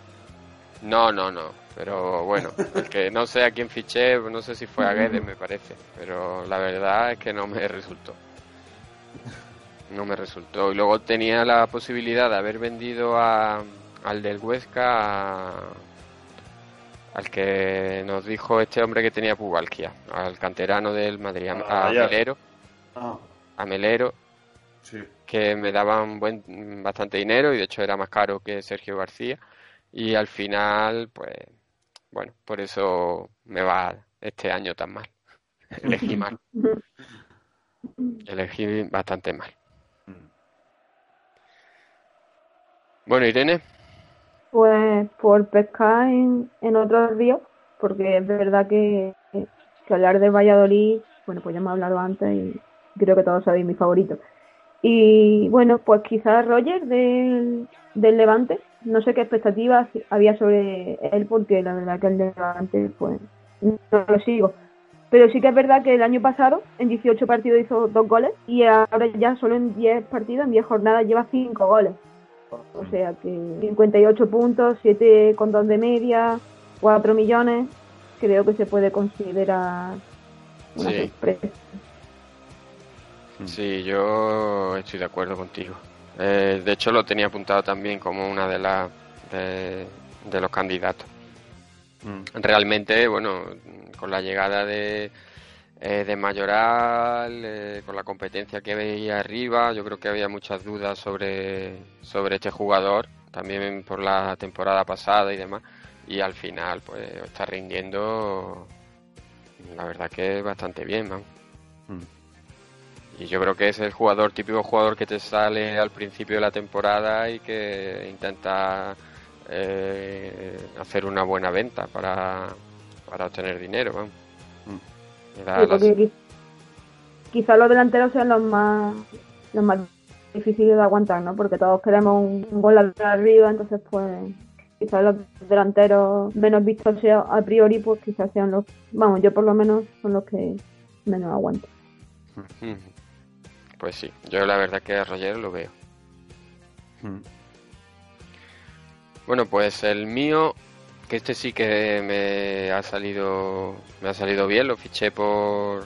No, no, no. Pero bueno, el que no sé a quién fiché, no sé si fue a Guedes, me parece. Pero la verdad es que no me resultó. no me resultó. Y luego tenía la posibilidad de haber vendido a, al del Huesca, a- al que nos dijo este hombre que tenía pubalquia, al canterano del Madrid, a, Ah. Melero, Ah, a Melero, sí. que me daban buen, bastante dinero y de hecho era más caro que Sergio García. Y al final, pues, bueno, por eso me va este año tan mal. Elegí mal. Elegí bastante mal. Bueno, Irene, Pues por pescar en, en otros ríos, porque es verdad que, hablar de Valladolid, bueno, pues ya hemos hablado antes y creo que todos sabéis mi favorito. Y bueno, pues quizás Roger del, del Levante, no sé qué expectativas había sobre él, porque la verdad que el Levante, pues no lo sigo. Pero sí que es verdad que el año pasado, en 18 partidos hizo dos goles y ahora ya solo en 10 partidos, en 10 jornadas, lleva 5 goles. O sea que 58 puntos, 7 con 2 de media, 4 millones, creo que se puede considerar una Sí. sorpresa. sí, yo estoy de acuerdo contigo. Eh, de hecho, lo tenía apuntado también como una de las de, de los candidatos. Realmente, bueno, con la llegada de, eh, de Mayoral, eh, con la competencia que veía arriba, yo creo que había muchas dudas sobre, sobre este jugador, también por la temporada pasada y demás, y al final, pues, está rindiendo, la verdad que bastante bien, man. Y yo creo que es el jugador, típico jugador que te sale al principio de la temporada y que intenta eh, hacer una buena venta para, para obtener dinero. Sí, las- quizás los delanteros sean los más los más difíciles de aguantar, ¿no? Porque todos queremos un, un gol arriba, entonces pues quizás los delanteros menos vistos sea- a priori, pues quizás sean los, vamos, yo por lo menos son los que menos aguanto. Pues sí, yo la verdad que a Roger lo veo. Bueno, pues el mío, que este sí que me ha salido, me ha salido bien, lo fiché por,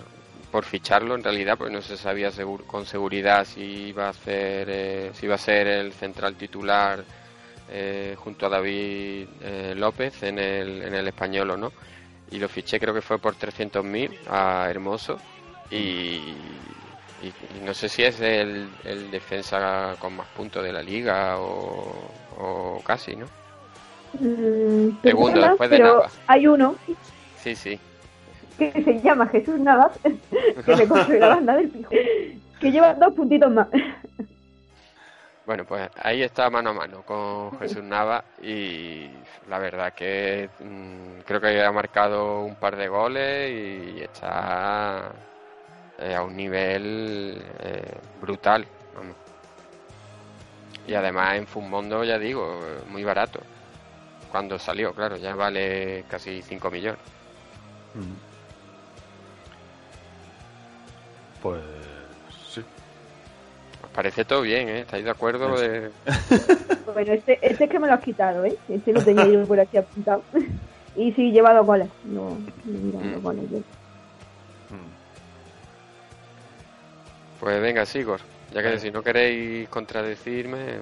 por ficharlo en realidad, porque no se sabía con seguridad si iba a hacer, eh, si iba a ser el central titular eh, junto a David eh, López en el, en el español o no. Y lo fiché creo que fue por 300.000 a Hermoso y, y- no sé si es el, defensa con más puntos de la liga o casi, ¿no? Mm, Segundo, después de pero Navas. hay uno Sí, sí. que se llama Jesús Navas, que le construyó la banda del pijo, que lleva dos puntitos más. Bueno, pues ahí está mano a mano con Jesús Nava y la verdad que mm, creo que ha marcado un par de goles y está eh, a un nivel eh, brutal. vamos. Y además en Fumondo, ya digo, muy barato. Cuando salió, claro, ya vale casi 5 millones. Pues sí. Os parece todo bien, ¿eh? ¿Estáis de acuerdo? De... Bueno, este, este es que me lo has quitado, ¿eh? Este lo tenía yo por aquí apuntado. Y sí, lleva dos goles. No, no mira, Mm. dos goles. yo. Pues venga, Sigor. Ya que si no queréis contradecirme,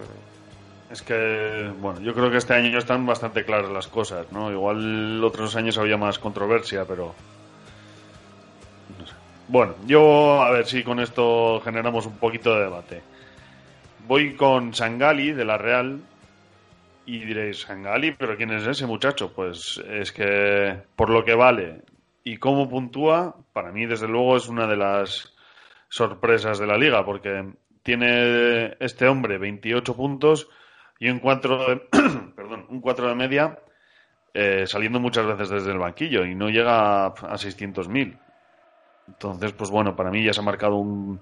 Es que, bueno, yo creo que este año están bastante claras las cosas, ¿no? Igual otros años había más controversia, pero... no sé. Bueno, yo a ver si con esto generamos un poquito de debate. Voy con Sangali de la Real y diréis, Sangali, pero ¿quién es ese muchacho? Pues es que por lo que vale y cómo puntúa, para mí desde luego es una de las sorpresas de la liga, porque tiene este hombre 28 puntos y un 4 de, perdón, un 4 de media eh, saliendo muchas veces desde el banquillo y no llega a, a 600.000. Entonces, pues bueno, para mí ya se ha marcado un,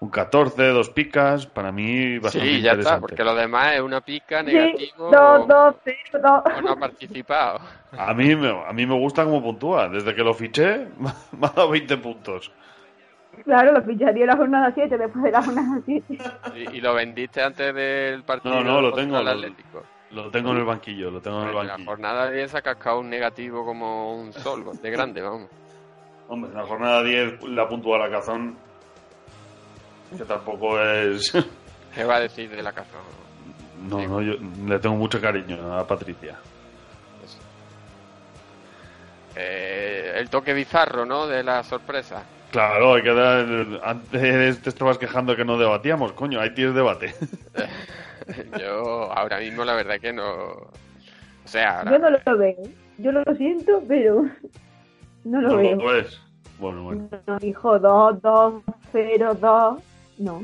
un 14, dos picas, para mí bastante sí, ya está, interesante. porque lo demás es una pica, Sí, negativo dos, dos, cero, dos. o no ha participado. A mí, me, a mí me gusta cómo puntúa. Desde que lo fiché, me ha dado 20 puntos. Claro, lo ficharía en la jornada 7, después de la jornada 7. Y, y lo vendiste antes del partido No, no, lo tengo, el lo- Atlético. Lo tengo en el banquillo, lo tengo en el En la banquillo. jornada 10 se ha cascado un negativo como un sol, de grande, vamos. Hombre, en la jornada 10 la puntúa la cazón. Que tampoco es... ¿Qué va a decir de la Cazorla? No, no, yo le tengo mucho cariño a Patricia. Eh, el toque bizarro, ¿no? De la sorpresa. Claro, hay que dar... Antes te estabas quejando que no debatíamos, coño, ahí tienes debate. Yo ahora mismo la verdad que no... O sea, ahora... Yo no lo veo. Yo lo siento, pero no lo No veo. lo ves. Bueno, bueno. No, hijo, 2, 2, 0, 2. No, no.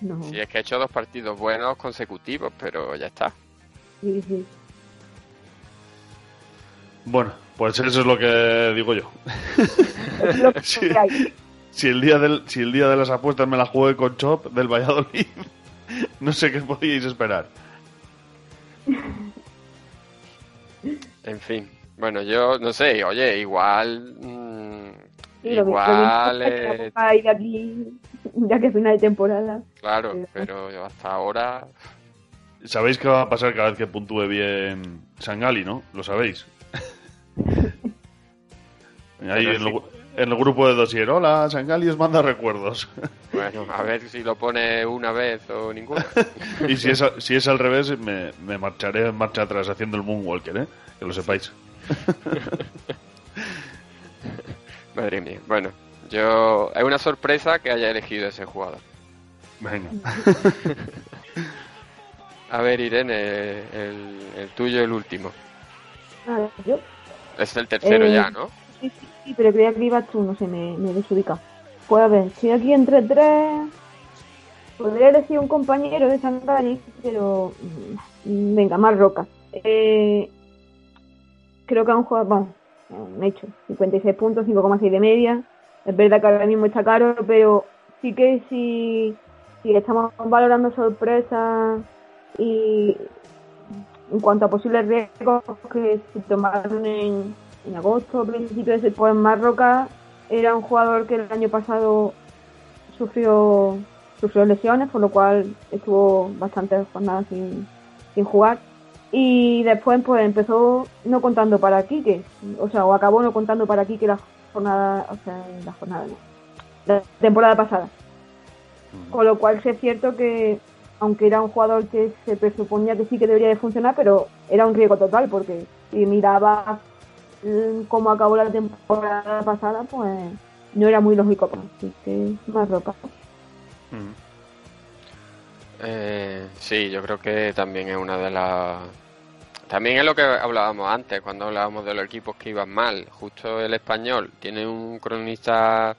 No, Sí, es que ha hecho dos partidos buenos consecutivos, pero ya está. sí, sí. Bueno, pues eso es lo que digo yo. Es lo que Sí. hay. Si el día del, si el día de las apuestas me la jugué con Chop del Valladolid, no sé qué podíais esperar. En fin. Bueno, yo no sé, oye, igual... mm, Sí, que- igual... es que eh, vamos a ir de aquí, ya que es final de temporada. claro, pero hasta ahora... Sabéis qué va a pasar cada vez que puntúe bien Sangali, ¿no? Lo sabéis. Ahí en, sí. el, en el grupo de dosier, hola, Sangali os manda recuerdos. Bueno, a ver si lo pone una vez o ninguna. y si es, si es al revés, me, me marcharé en marcha atrás haciendo el Moonwalker, ¿eh? Que lo sepáis. Madre mía. Bueno, yo... Es una sorpresa que haya elegido ese jugador. Venga. A ver, Irene, el, el tuyo, el último. A ver, yo. Es el tercero Eh, ya, ¿no? Sí, sí, sí, pero creía que ibas tú, no sé, me, me desubica. Pues a ver, estoy aquí entre tres. Podría elegir un compañero de Sangari, pero. mm, Venga, más roca. Eh, creo que a un jugador. Bueno, han hecho 56 puntos, 5,6 de media. Es verdad que ahora mismo está caro, pero sí que si, si estamos valorando sorpresas y en cuanto a posibles riesgos que se tomaron en, en agosto, principios de pues Marroca era un jugador que el año pasado sufrió sufrió lesiones, por lo cual estuvo bastantes jornadas sin, sin jugar. Y después pues empezó no contando para Quique, o sea, o acabó no contando para Quique la jornada, o sea, la jornada, no, la temporada pasada. Con lo cual sí es cierto que, aunque era un jugador que se presuponía que sí que debería de funcionar, pero era un riesgo total, porque si miraba mm, cómo acabó la temporada pasada, pues no era muy lógico. pues, Así que más ropa. Eh, sí, yo creo que también es una de las... También es lo que hablábamos antes, cuando hablábamos de los equipos que iban mal. Justo el español tiene un cronista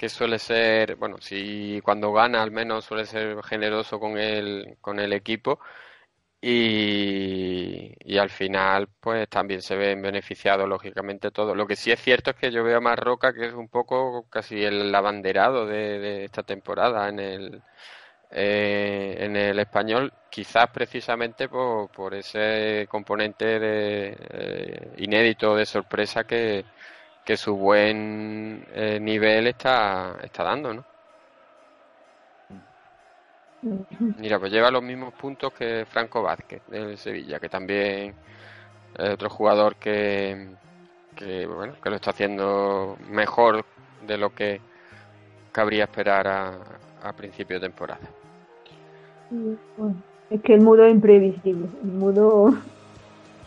que suele ser, bueno, si cuando gana al menos suele ser generoso con el, con el equipo y, y al final pues también se ven beneficiados lógicamente todos. Lo que sí es cierto es que yo veo a Marroca que es un poco casi el abanderado de, esta temporada en el, eh, en el español, quizás precisamente por, por ese componente de, eh, inédito de sorpresa que, que su buen eh, nivel está, está dando, ¿no? Mira, pues lleva los mismos puntos que Franco Vázquez del Sevilla, que también es otro jugador que, que, bueno, que lo está haciendo mejor de lo que cabría esperar a, a principio de temporada. Bueno, es que el mudo es imprevisible. El mudo.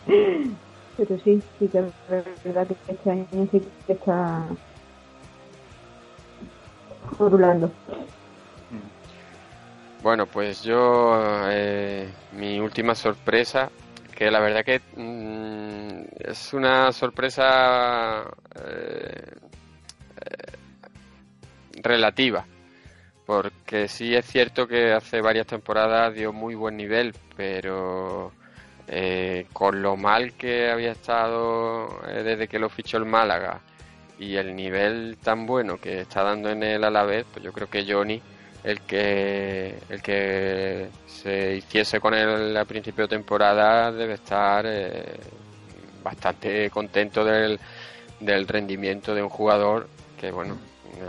Pero sí, sí que es verdad que este año sí que está. Rulando. Bueno, pues yo, eh, mi última sorpresa, que la verdad que mm, es una sorpresa eh, eh, relativa, porque sí es cierto que hace varias temporadas dio muy buen nivel, pero eh, con lo mal que había estado eh, desde que lo fichó el Málaga y el nivel tan bueno que está dando en el Alavés, pues yo creo que Johnny el que el que se hiciese con él a principio de temporada debe estar eh, bastante contento del, del rendimiento de un jugador que bueno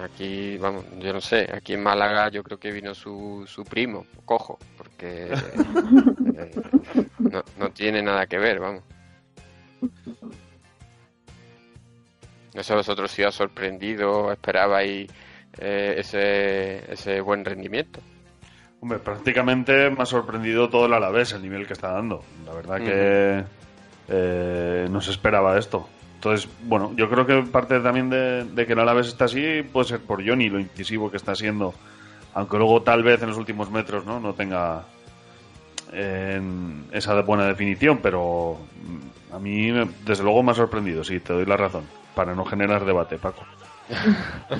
aquí vamos yo no sé aquí en Málaga yo creo que vino su, su primo cojo porque no, no tiene nada que ver vamos no sé vosotros si os ha sorprendido esperabais eh, ese, ese buen rendimiento. Hombre, prácticamente me ha sorprendido todo el Alavés el nivel que está dando. La verdad que eh, no se esperaba esto. Entonces, bueno, yo creo que parte también de, de que el Alavés está así puede ser por Johnny, lo incisivo que está siendo. Aunque luego tal vez en los últimos metros no, no tenga eh, esa buena definición, pero mm, a mí me- desde luego me ha sorprendido, sí, te doy la razón. Para no generar debate, Paco.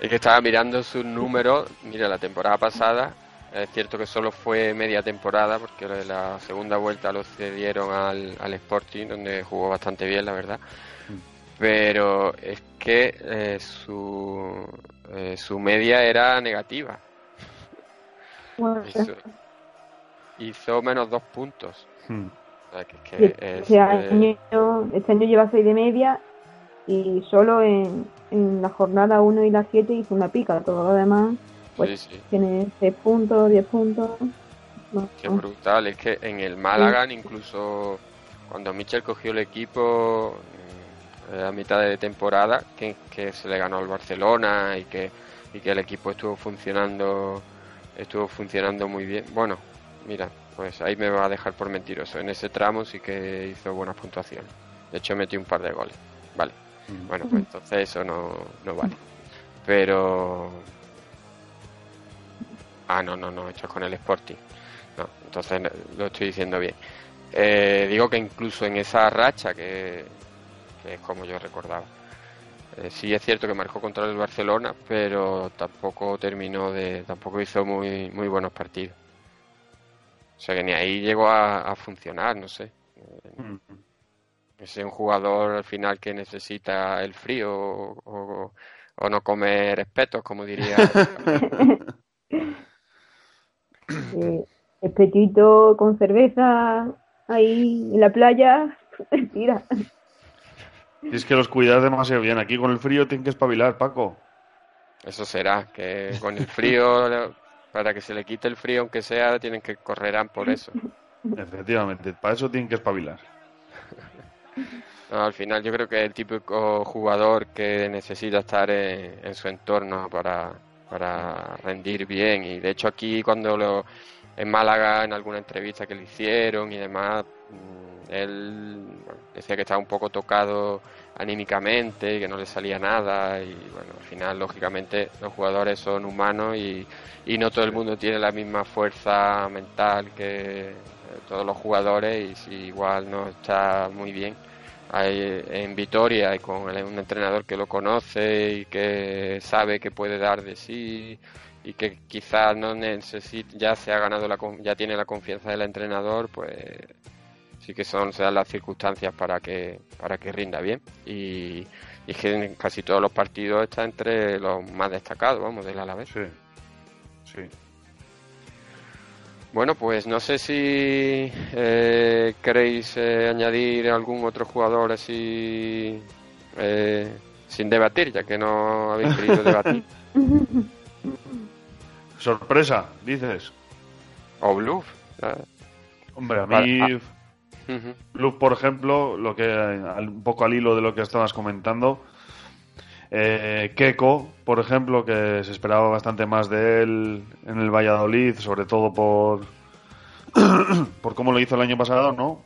Es que estaba mirando sus números. Mira, la temporada pasada, es cierto que solo fue media temporada, porque la segunda vuelta lo cedieron al, al Sporting, donde jugó bastante bien, la verdad. Pero es que eh, su, eh, su media era negativa. Bueno, Hizo, hizo menos dos puntos. Hmm. O sea, que, que y es, este, eh, año, este año lleva 6 de media y solo en, en la jornada 1 y la 7 hizo una pica. Todo lo demás pues Sí, sí. tiene 6 puntos, 10 puntos. No, Qué brutal, es que en el Málaga, incluso cuando Michel cogió el equipo mm, a mitad de temporada, que, que se le ganó al Barcelona y que, y que el equipo estuvo funcionando estuvo funcionando muy bien. Bueno, mira, pues ahí me va a dejar por mentiroso. En ese tramo sí que hizo buena puntuación. De hecho, metí un par de goles. Vale. Bueno, pues entonces eso no, no vale. Pero. Ah, no, no, no, esto es con el Sporting. No, entonces lo estoy diciendo bien. Eh, digo que incluso en esa racha, que, que es como yo recordaba, eh, sí es cierto que marcó contra el Barcelona, pero tampoco terminó de. tampoco hizo muy, muy buenos partidos. O sea que ni ahí llegó a, a funcionar, no sé. Hmm. Es un jugador al final que necesita el frío o, o- o no comer espetos, como diría. Eh, espetito con cerveza ahí en la playa, tira. Y es que los cuidas demasiado bien. Aquí con el frío tienen que espabilar, Paco. Eso será, que con el frío, para que se le quite el frío, aunque sea, tienen que correrán por eso. Efectivamente, para eso tienen que espabilar. No, al final yo creo que es el típico jugador que necesita estar en, en su entorno para, para rendir bien. Y de hecho aquí cuando lo en Málaga, en alguna entrevista que le hicieron y demás, mm, él bueno, decía que estaba un poco tocado anímicamente, que no le salía nada y bueno, al final lógicamente los jugadores son humanos y, y no todo el mundo tiene la misma fuerza mental que eh, todos los jugadores y si igual no está muy bien. Hay, en Vitoria y con un entrenador que lo conoce y que sabe que puede dar de sí y que quizás no necesita ya se ha ganado la con- ya tiene la confianza del entrenador pues sí que son se dan las circunstancias para que para que rinda bien. Y, y es que en casi todos los partidos está entre los más destacados vamos del Alavés. Sí sí. Bueno, pues no sé si eh, queréis eh, añadir algún otro jugador así eh, sin debatir, ya que no habéis querido debatir. Sorpresa, dices. O bluff. Hombre, a mí, ah. Bluff, por ejemplo, lo que un poco al hilo de lo que estabas comentando, eh, Keco, por ejemplo, que se esperaba bastante más de él en el Valladolid, sobre todo por por cómo lo hizo el año pasado, ¿no?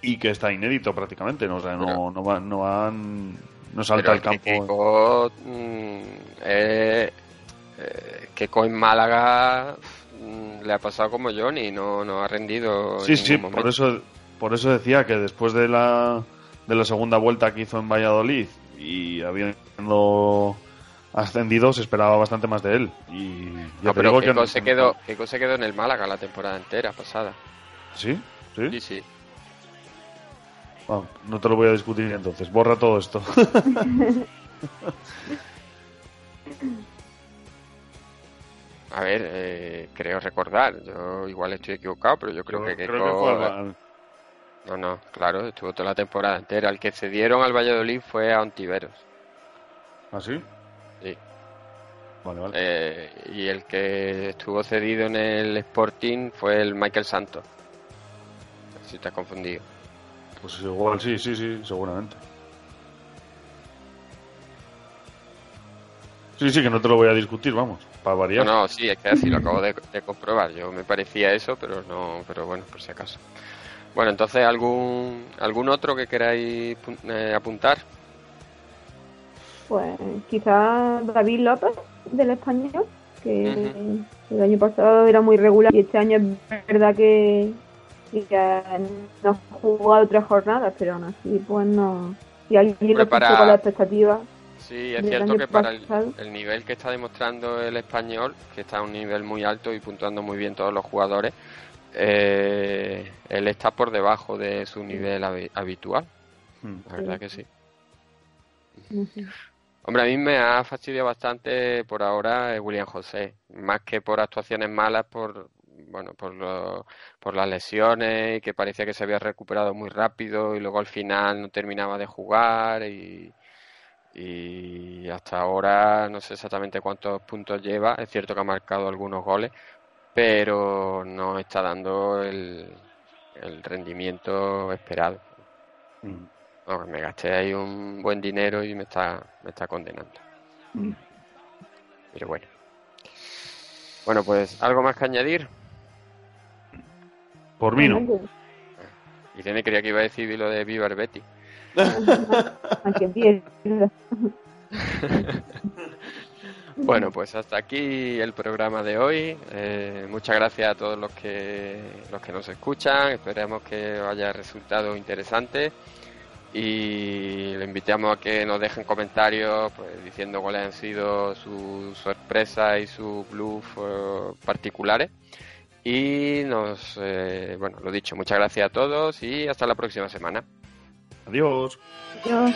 Y que está inédito prácticamente, ¿no? O sea, no, no, va, no salta al campo. Mm, eh, eh, Keiko en Málaga mm, le ha pasado como Johnny, no, no ha rendido. Sí, en sí, por eso, por eso decía que después de la, de la segunda vuelta que hizo en Valladolid y habiendo ascendido, se esperaba bastante más de él. Y ya No, pero digo que Keiko no- se quedó, Keiko se quedó en el Málaga la temporada entera pasada. ¿Sí? ¿Sí? Sí, sí. Ah, no te lo voy a discutir entonces. Borra todo esto. A ver, eh, creo recordar, yo igual estoy equivocado, pero yo creo que Creo Keiko... que fue al- No, no, claro, estuvo toda la temporada entera. El que cedieron al Valladolid fue a Ontiveros. ¿Ah, sí? Sí. Vale, vale. Eh, y el que estuvo cedido en el Sporting fue el Michael Santos. Si te has confundido. Pues igual sí, sí, sí, seguramente. Sí, sí, que no te lo voy a discutir, vamos, para No, variar. no, sí, es que así lo acabo de, de comprobar. Yo me parecía eso, pero no, pero bueno, por si acaso. Bueno, entonces, ¿algún, algún otro que queráis eh, apuntar? Pues quizás David López del español, que el año pasado era muy regular y este año es verdad que, que no ha jugado tres jornadas, pero aún así, pues no. Si alguien Hombre, lo con la expectativa. Sí, es cierto que para el, nivel que está demostrando el español, que está a un nivel muy alto y puntuando muy bien todos los jugadores, eh, él está por debajo de su nivel habi- habitual. La verdad que sí. Hombre, a mí me ha fastidiado bastante por ahora eh, William José, más que por actuaciones malas, por bueno, por lo- por las lesiones y que parecía que se había recuperado muy rápido y luego al final no terminaba de jugar y, y hasta ahora no sé exactamente cuántos puntos lleva, es cierto que ha marcado algunos goles, pero no está dando el, el rendimiento esperado. Vamos, me gasté ahí un buen dinero y me está, me está condenando. Pero bueno. Bueno, pues, ¿algo más que añadir? Por mí no. Irene creía que iba a decir lo de Viva el Betty. Bueno, pues hasta aquí el programa de hoy. Eh, muchas gracias a todos los que los que nos escuchan. Esperemos que haya resultado interesante y le invitamos a que nos dejen comentarios pues, diciendo cuáles han sido sus sorpresas y sus bluff eh, particulares. Y nos, eh, bueno, lo dicho, muchas gracias a todos y hasta la próxima semana. Adiós. Adiós.